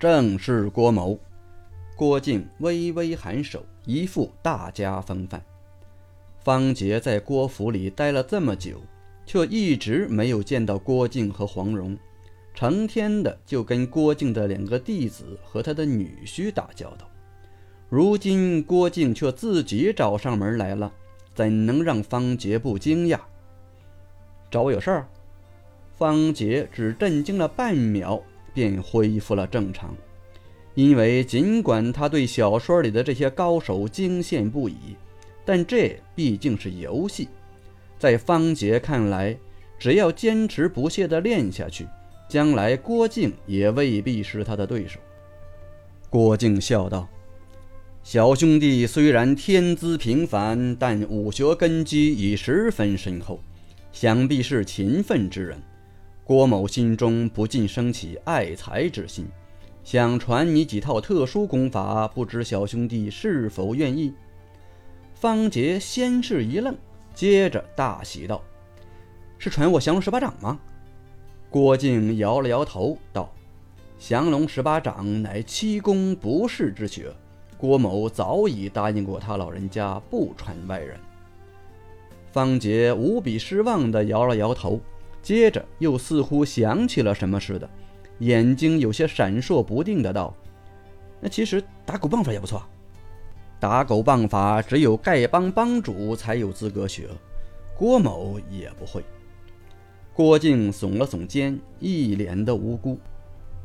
正是郭某。郭靖微微颔首，一副大家风范。方杰在郭府里待了这么久，却一直没有见到郭靖和黄蓉，成天的就跟郭靖的两个弟子和他的女婿打交道。如今郭靖却自己找上门来了，怎能让方杰不惊讶？找我有事儿？方杰只震惊了半秒，便恢复了正常。因为尽管他对小说里的这些高手惊羡不已。但这毕竟是游戏，在方杰看来，只要坚持不懈地练下去，将来郭靖也未必是他的对手。郭靖笑道：“小兄弟虽然天资平凡，但武学根基已十分深厚，想必是勤奋之人。郭某心中不禁升起爱才之心，想传你几套特殊功法，不知小兄弟是否愿意？”方杰先是一愣，接着大喜道：“是传我降龙十八掌吗？”郭靖摇了摇头道：“降龙十八掌乃七公不世之学，郭某早已答应过他老人家不传外人。”方杰无比失望地摇了摇头，接着又似乎想起了什么似的，眼睛有些闪烁不定的道：“那其实打狗棒法也不错。”打狗棒法只有丐帮帮主才有资格学，郭某也不会。郭靖耸了耸肩，一脸的无辜。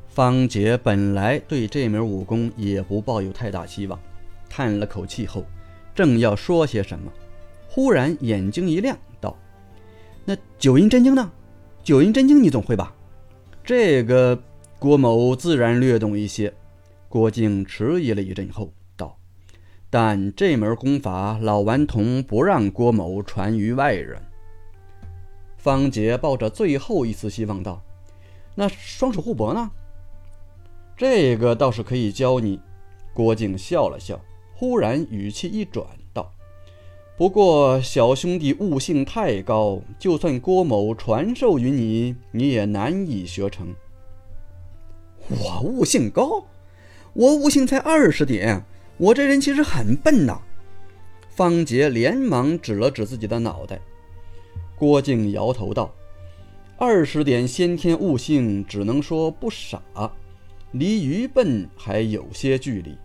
方杰本来对这门武功也不抱有太大希望，叹了口气后，正要说些什么，忽然眼睛一亮，道：“那九阴真经呢？九阴真经你总会吧？”这个郭某自然略懂一些。郭靖迟疑了一阵后道。但这门功法，老顽童不让郭某传于外人。方杰抱着最后一丝希望道：“那双手互搏呢？”这个倒是可以教你。郭靖笑了笑，忽然语气一转：“不过小兄弟悟性太高，就算郭某传授于你，你也难以学成。”我悟性高？我悟性才二十点。我这人其实很笨呐！方杰连忙指了指自己的脑袋。郭靖摇头道：“二十点先天悟性，只能说不傻，离愚笨还有些距离。”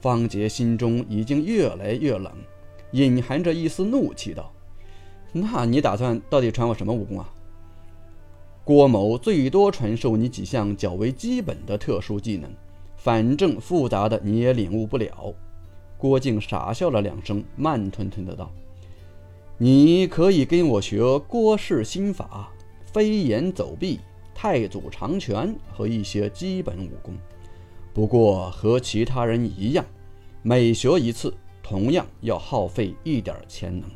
方杰心中已经越来越冷，隐含着一丝怒气道：“那你打算到底传我什么武功啊？”郭某最多传授你几项较为基本的特殊技能。反正复杂的你也领悟不了。郭靖傻笑了两声，慢吞吞的道：“你可以跟我学郭氏心法、飞檐走壁、太祖长拳和一些基本武功。不过和其他人一样，每学一次，同样要耗费一点潜能。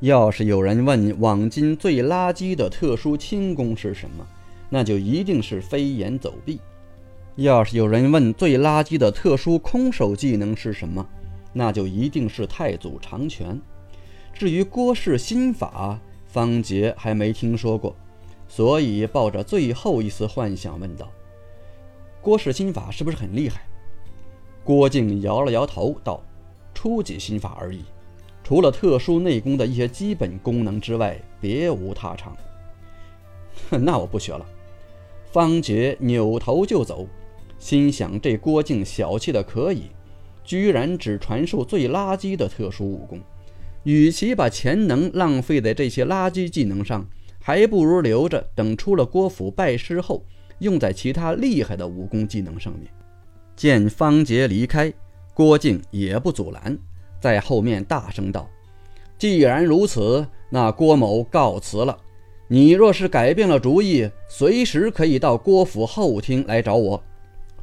要是有人问网金最垃圾的特殊轻功是什么，那就一定是飞檐走壁。”要是有人问最垃圾的特殊空手技能是什么，那就一定是太祖长拳。至于郭氏心法，方杰还没听说过，所以抱着最后一丝幻想问道：“郭氏心法是不是很厉害？”郭靖摇了摇头道：“初级心法而已，除了特殊内功的一些基本功能之外，别无他长。”哼那我不学了。方杰扭头就走。心想：这郭靖小气的可以，居然只传授最垃圾的特殊武功。与其把潜能浪费在这些垃圾技能上，还不如留着等出了郭府拜师后，用在其他厉害的武功技能上面。见方杰离开，郭靖也不阻拦，在后面大声道：“既然如此，那郭某告辞了。你若是改变了主意，随时可以到郭府后厅来找我。”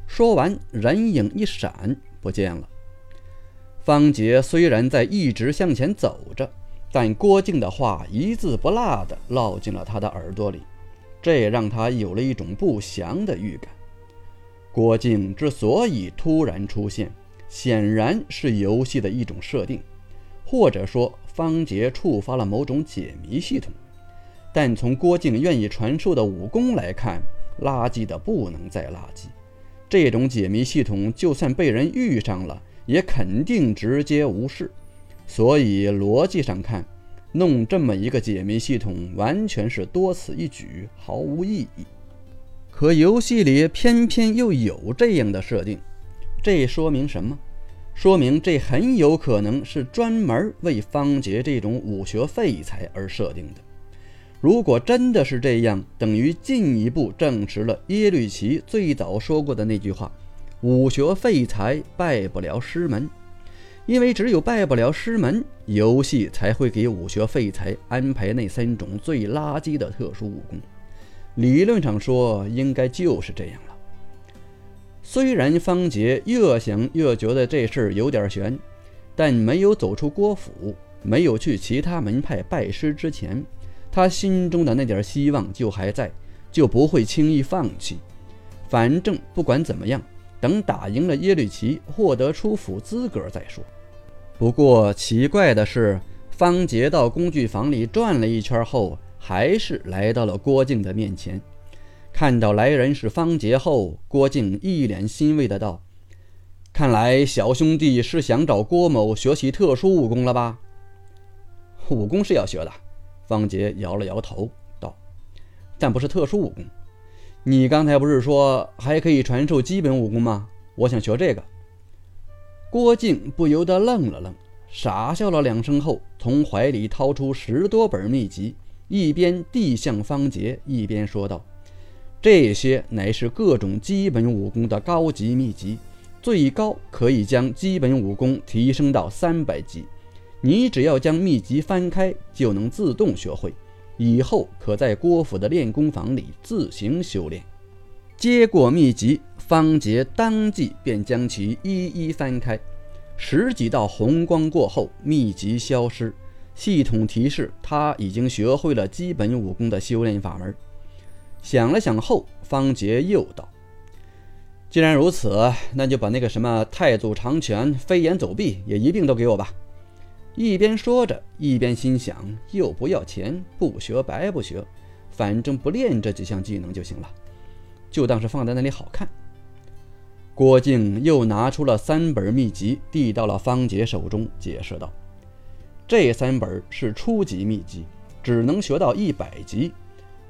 说完，人影一闪，不见了。方杰虽然在一直向前走着，但郭靖的话一字不落地落进了他的耳朵里，这也让他有了一种不祥的预感。郭靖之所以突然出现，显然是游戏的一种设定，或者说方杰触发了某种解谜系统。但从郭靖愿意传授的武功来看，垃圾的不能再垃圾。这种解谜系统就算被人遇上了，也肯定直接无视。所以逻辑上看，弄这么一个解谜系统完全是多此一举，毫无意义。可游戏里偏偏又有这样的设定，这说明什么？说明这很有可能是专门为方杰这种武学废材而设定的。如果真的是这样，等于进一步证实了耶律齐最早说过的那句话：“武学废材拜不了师门。”因为只有拜不了师门，游戏才会给武学废材安排那三种最垃圾的特殊武功。理论上说，应该就是这样了。虽然方杰越想越觉得这事儿有点悬，但没有走出郭府，没有去其他门派拜师之前，他心中的那点希望就还在，就不会轻易放弃。反正不管怎么样，等打赢了耶律齐，获得出府资格再说。不过奇怪的是，方杰到工具房里转了一圈后，还是来到了郭靖的面前。看到来人是方杰后，郭靖一脸欣慰的道：“看来小兄弟是想找郭某学习特殊武功了吧？”“武功是要学的。”方杰摇了摇头道，“但不是特殊武功。你刚才不是说还可以传授基本武功吗？我想学这个。”郭靖不由得愣了愣，傻笑了两声后，从怀里掏出十多本秘籍，一边递向方杰，一边说道。这些乃是各种基本武功的高级秘籍，最高可以将基本武功提升到三百级。你只要将秘籍翻开，就能自动学会，以后可在郭府的练功房里自行修炼。接过秘籍，方杰当即便将其一一翻开，十几道红光过后，秘籍消失，系统提示他已经学会了基本武功的修炼法门。想了想后，方杰又道：“既然如此，那就把那个什么太祖长拳、飞檐走壁也一并都给我吧。”一边说着，一边心想：“又不要钱，不学白不学，反正不练这几项技能就行了，就当是放在那里好看。”郭靖又拿出了三本秘籍，递到了方杰手中，解释道：“这三本是初级秘籍，只能学到一百级。”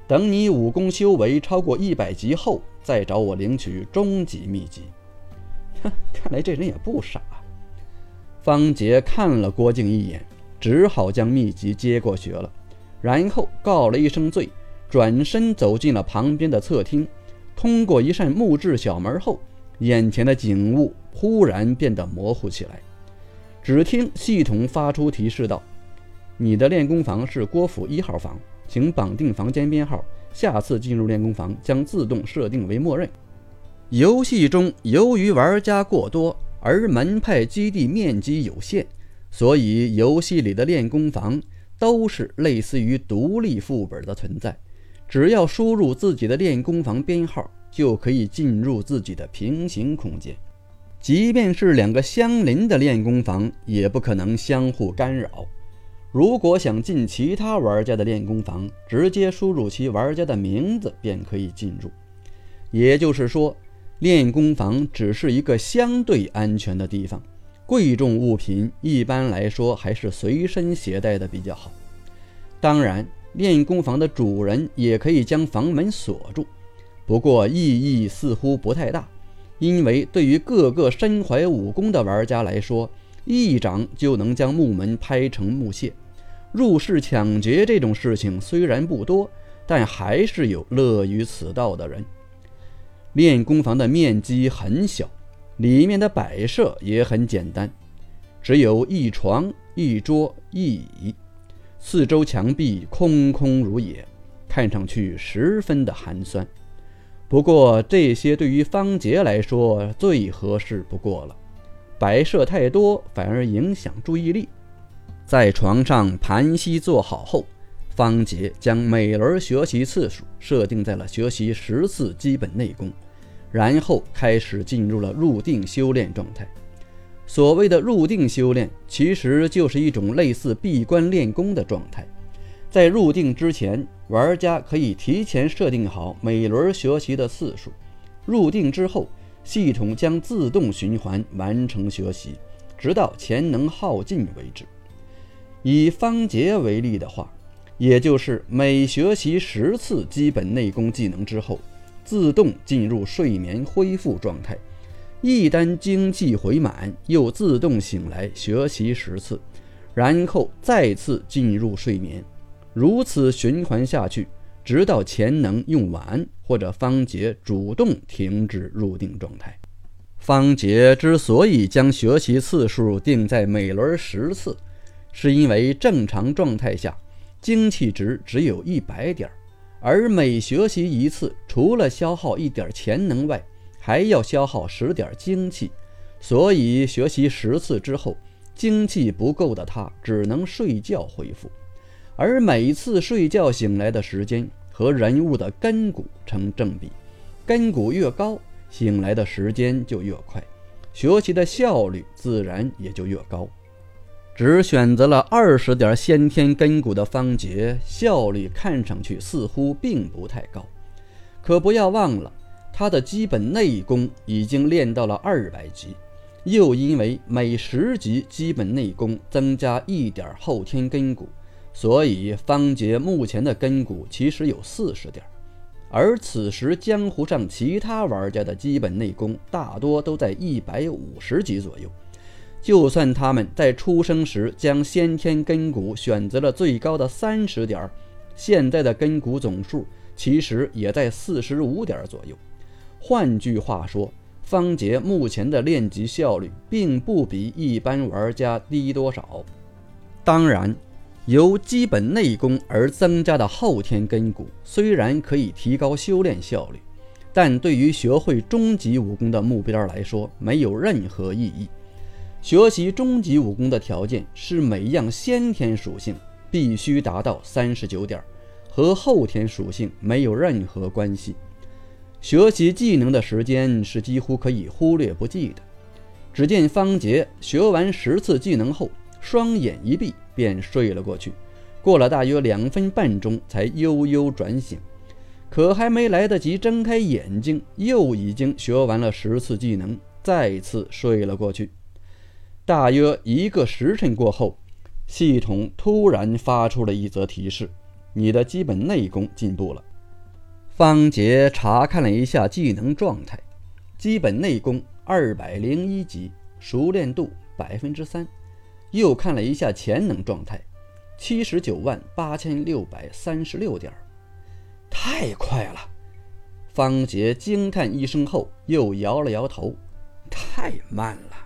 等你武功修为超过一百级后，再找我领取终极秘籍。哼，看来这人也不傻。方杰看了郭靖一眼，只好将秘籍接过学了，然后告了一声罪，转身走进了旁边的侧厅。通过一扇木质小门后，眼前的景物忽然变得模糊起来。只听系统发出提示道：“你的练功房是郭府一号房。”请绑定房间编号，下次进入练功房将自动设定为默认。游戏中由于玩家过多，而门派基地面积有限，所以游戏里的练功房都是类似于独立副本的存在。只要输入自己的练功房编号，就可以进入自己的平行空间。即便是两个相邻的练功房，也不可能相互干扰。如果想进其他玩家的练功房，直接输入其玩家的名字便可以进入。也就是说，练功房只是一个相对安全的地方。贵重物品一般来说还是随身携带的比较好。当然，练功房的主人也可以将房门锁住，不过意义似乎不太大，因为对于各个身怀武功的玩家来说，一掌就能将木门拍成木屑。入室抢劫这种事情虽然不多，但还是有乐于此道的人。练功房的面积很小，里面的摆设也很简单，只有一床、一桌、一椅，四周墙壁空空如也，看上去十分的寒酸。不过这些对于方杰来说最合适不过了，摆设太多反而影响注意力。在床上盘膝坐好后，方杰将每轮学习次数设定在了学习十次基本内功，然后开始进入了入定修炼状态。所谓的入定修炼，其实就是一种类似闭关练功的状态。在入定之前，玩家可以提前设定好每轮学习的次数；入定之后，系统将自动循环完成学习，直到潜能耗尽为止。以方杰为例的话，也就是每学习十次基本内功技能之后，自动进入睡眠恢复状态。一旦精气回满，又自动醒来学习十次，然后再次进入睡眠，如此循环下去，直到潜能用完或者方杰主动停止入定状态。方杰之所以将学习次数定在每轮十次，是因为正常状态下。精气值只有一百点，而每学习一次，除了消耗一点潜能外，还要消耗十点精气。所以学习十次之后，精气不够的他只能睡觉恢复。而每次睡觉醒来的时间和人物的根骨成正比，根骨越高，醒来的时间就越快，学习的效率自然也就越高。只选择了二十点先天根骨的方杰，效率看上去似乎并不太高。可不要忘了，他的基本内功已经练到了二百级，又因为每十级基本内功增加一点后天根骨，所以方杰目前的根骨其实有四十点。而此时江湖上其他玩家的基本内功大多都在一百五十级左右。就算他们在出生时将先天根骨选择了最高的三十点，现在的根骨总数其实也在四十五点左右。换句话说，方杰目前的练级效率并不比一般玩家低多少。当然，由基本内功而增加的后天根骨虽然可以提高修炼效率，但对于学会终极武功的目标来说没有任何意义。学习终极武功的条件是每样先天属性必须达到三十九点，和后天属性没有任何关系。学习技能的时间是几乎可以忽略不计的。只见方杰学完十次技能后，双眼一闭便睡了过去，过了大约两分半钟才悠悠转醒。可还没来得及睁开眼睛，又已经学完了十次技能，再次睡了过去。大约一个时辰过后，系统突然发出了一则提示：“你的基本内功进步了。”方杰查看了一下技能状态，基本内功二百零一级，熟练度百分之三。又看了一下潜能状态，七十九万八千六百三十六点，太快了！方杰惊叹一声后，又摇了摇头：“太慢了。”